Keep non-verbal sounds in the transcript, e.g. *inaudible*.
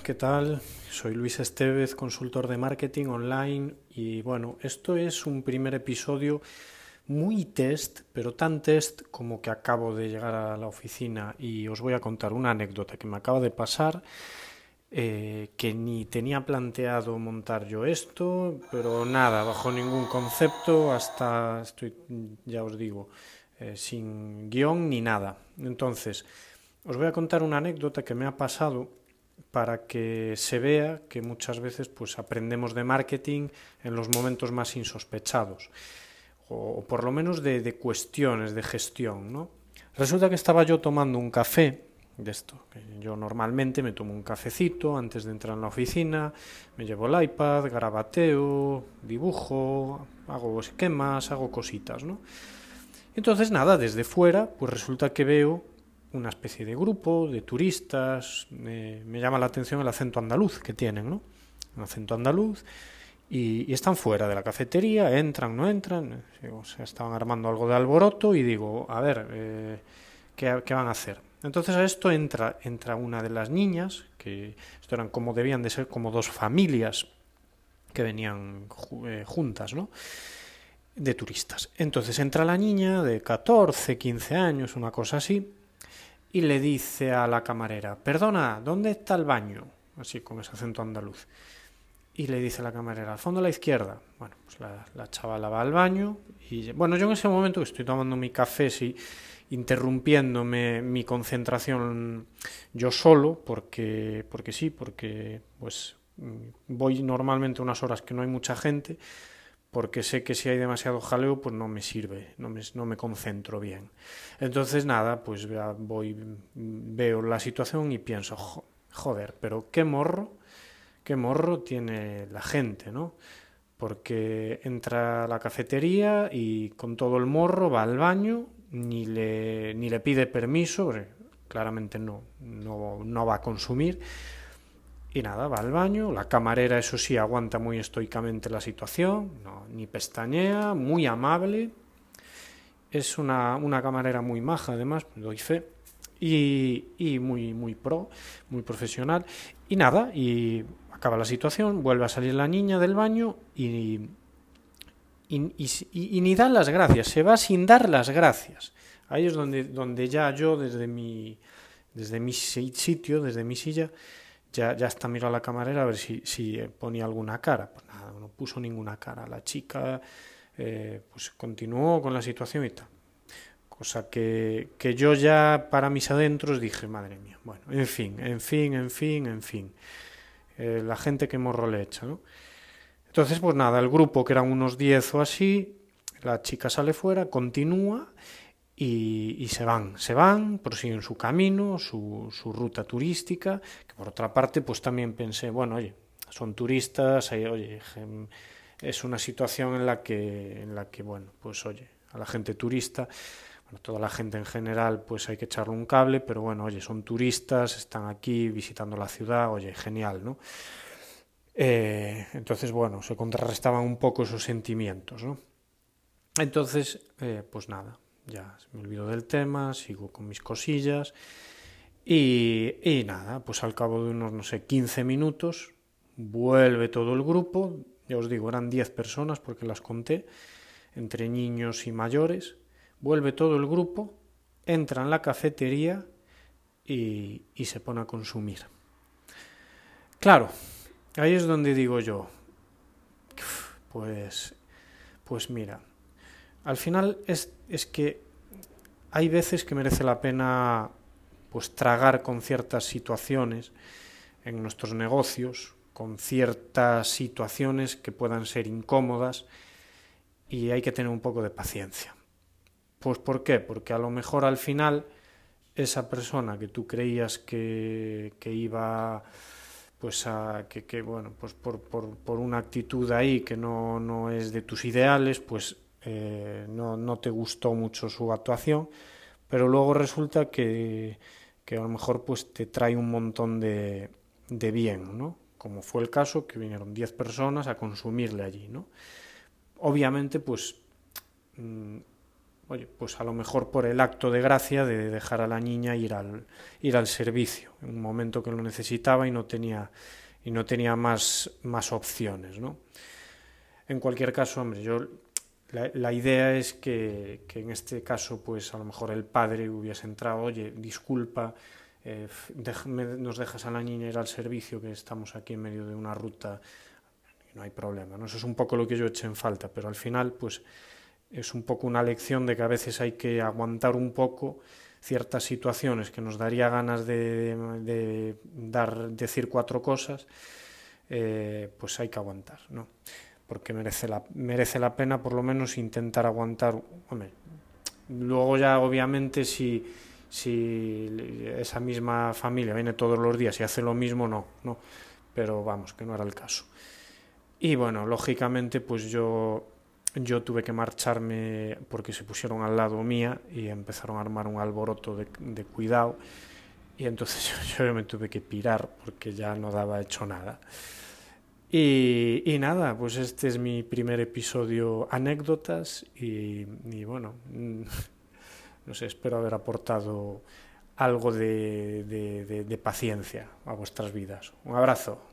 ¿qué tal? Soy Luis Estevez, consultor de marketing online y bueno, esto es un primer episodio muy test, pero tan test como que acabo de llegar a la oficina y os voy a contar una anécdota que me acaba de pasar, eh, que ni tenía planteado montar yo esto, pero nada, bajo ningún concepto, hasta estoy, ya os digo, eh, sin guion ni nada. Entonces, os voy a contar una anécdota que me ha pasado para que se vea que muchas veces pues aprendemos de marketing en los momentos más insospechados o, por lo menos de, de, cuestiones de gestión ¿no? resulta que estaba yo tomando un café de esto yo normalmente me tomo un cafecito antes de entrar en la oficina me llevo el iPad garabateo dibujo hago esquemas hago cositas ¿no? entonces nada desde fuera pues resulta que veo una especie de grupo de turistas. me llama la atención el acento andaluz que tienen, ¿no? Un acento andaluz. Y, están fuera de la cafetería, entran, no entran. O sea, estaban armando algo de alboroto y digo, a ver, eh, ¿qué, ¿qué, van a hacer? Entonces a esto entra, entra una de las niñas, que esto eran como debían de ser como dos familias que venían eh, juntas, ¿no? De turistas. Entonces entra la niña de 14, 15 años, una cosa así, y le dice a la camarera, perdona, ¿dónde está el baño? Así con ese acento andaluz. Y le dice a la camarera, al fondo a la izquierda. Bueno, pues la, la chavala va al baño y bueno, yo en ese momento estoy tomando mi café, sí, interrumpiéndome mi concentración yo solo, porque, porque sí, porque pues voy normalmente unas horas que no hay mucha gente, porque sé que si hay demasiado jaleo, pues no me sirve, no me, no me concentro bien. Entonces, nada, pues voy, veo la situación y pienso, joder, pero qué morro, qué morro tiene la gente, ¿no? Porque entra a la cafetería y con todo el morro va al baño, ni le, ni le pide permiso, claramente no, no, no va a consumir, y nada, va al baño, la camarera eso sí aguanta muy estoicamente la situación, no, ni pestañea, muy amable, es una, una camarera muy maja además, doy fe, y, y, muy, muy pro, muy profesional, y nada, y acaba la situación, vuelve a salir la niña del baño y, y, y ni da las gracias, se va sin dar las gracias. Ahí es donde, donde ya yo desde mi, desde mi sitio, desde mi silla, ya, ya hasta miró a la camarera a ver si, si ponía alguna cara. Pues nada, no puso ninguna cara. La chica eh, pues continuó con la situación y tal. Cosa que, que yo ya para mis adentros dije, madre mía, bueno, en fin, en fin, en fin, en fin. Eh, la gente que morro le echa, ¿no? Entonces, pues nada, el grupo, que eran unos 10 o así, la chica sale fuera, continúa y, se van, se van, prosiguen su camino, su, su, ruta turística, que por otra parte pues también pensé, bueno, oye, son turistas, oye, es una situación en la que, en la que, bueno, pues oye, a la gente turista, bueno, toda la gente en general pues hay que echarle un cable, pero bueno, oye, son turistas, están aquí visitando la ciudad, oye, genial, ¿no? Eh, entonces, bueno, se contrarrestaban un poco esos sentimientos, ¿no? Entonces, eh, pues nada, ya me olvido del tema, sigo con mis cosillas. Y, nada, pues al cabo de unos, no sé, 15 minutos vuelve todo el grupo, ya os digo, eran 10 personas porque las conté, entre niños y mayores, vuelve todo el grupo, entra en la cafetería y, y se pone a consumir. Claro, ahí es donde digo yo, pues, pues mira, al final es, es que hay veces que merece la pena pues tragar con ciertas situaciones en nuestros negocios, con ciertas situaciones que puedan ser incómodas y hay que tener un poco de paciencia. Pues ¿por qué? Porque a lo mejor al final esa persona que tú creías que, que iba pues a que, que bueno pues por, por, por, una actitud ahí que no, no es de tus ideales pues eh, no, no, te gustó mucho su actuación, pero luego resulta que, que, a lo mejor pues te trae un montón de, de bien, ¿no? Como fue el caso que vinieron 10 personas a consumirle allí, ¿no? Obviamente, pues mm, oye, pues a lo mejor por el acto de gracia de dejar a la niña ir al, ir al servicio, en un momento que lo necesitaba y no tenía, y no tenía más, más opciones, ¿no? En cualquier caso, hombre, yo la, idea es que, en este caso, pues a lo mejor el padre hubiese entrado, oye, disculpa, eh, nos dejas a la niña ir al servicio, que estamos aquí en medio de una ruta, no hay problema, ¿no? Eso es un poco lo que yo eché en falta, pero al final, pues es un poco una lección de que a veces hay que aguantar un poco ciertas situaciones que nos daría ganas de, dar, decir cuatro cosas, eh, pues hay que aguantar, ¿no? Porque merece la, merece la pena por lo menos intentar aguantar. luego ya obviamente si, si esa misma familia viene todos los días y hace lo mismo, no, no. Pero vamos, que no era el caso. Y bueno, lógicamente pues yo yo tuve que marcharme porque se pusieron al lado mía y empezaron a armar un alboroto de, de cuidado y entonces *laughs* yo, yo, me tuve que pirar porque ya no daba hecho nada. Y, nada, pues este es mi primer episodio anécdotas y, bueno, *laughs* no sé, espero haber aportado algo de paciencia a vuestras vidas. Un abrazo.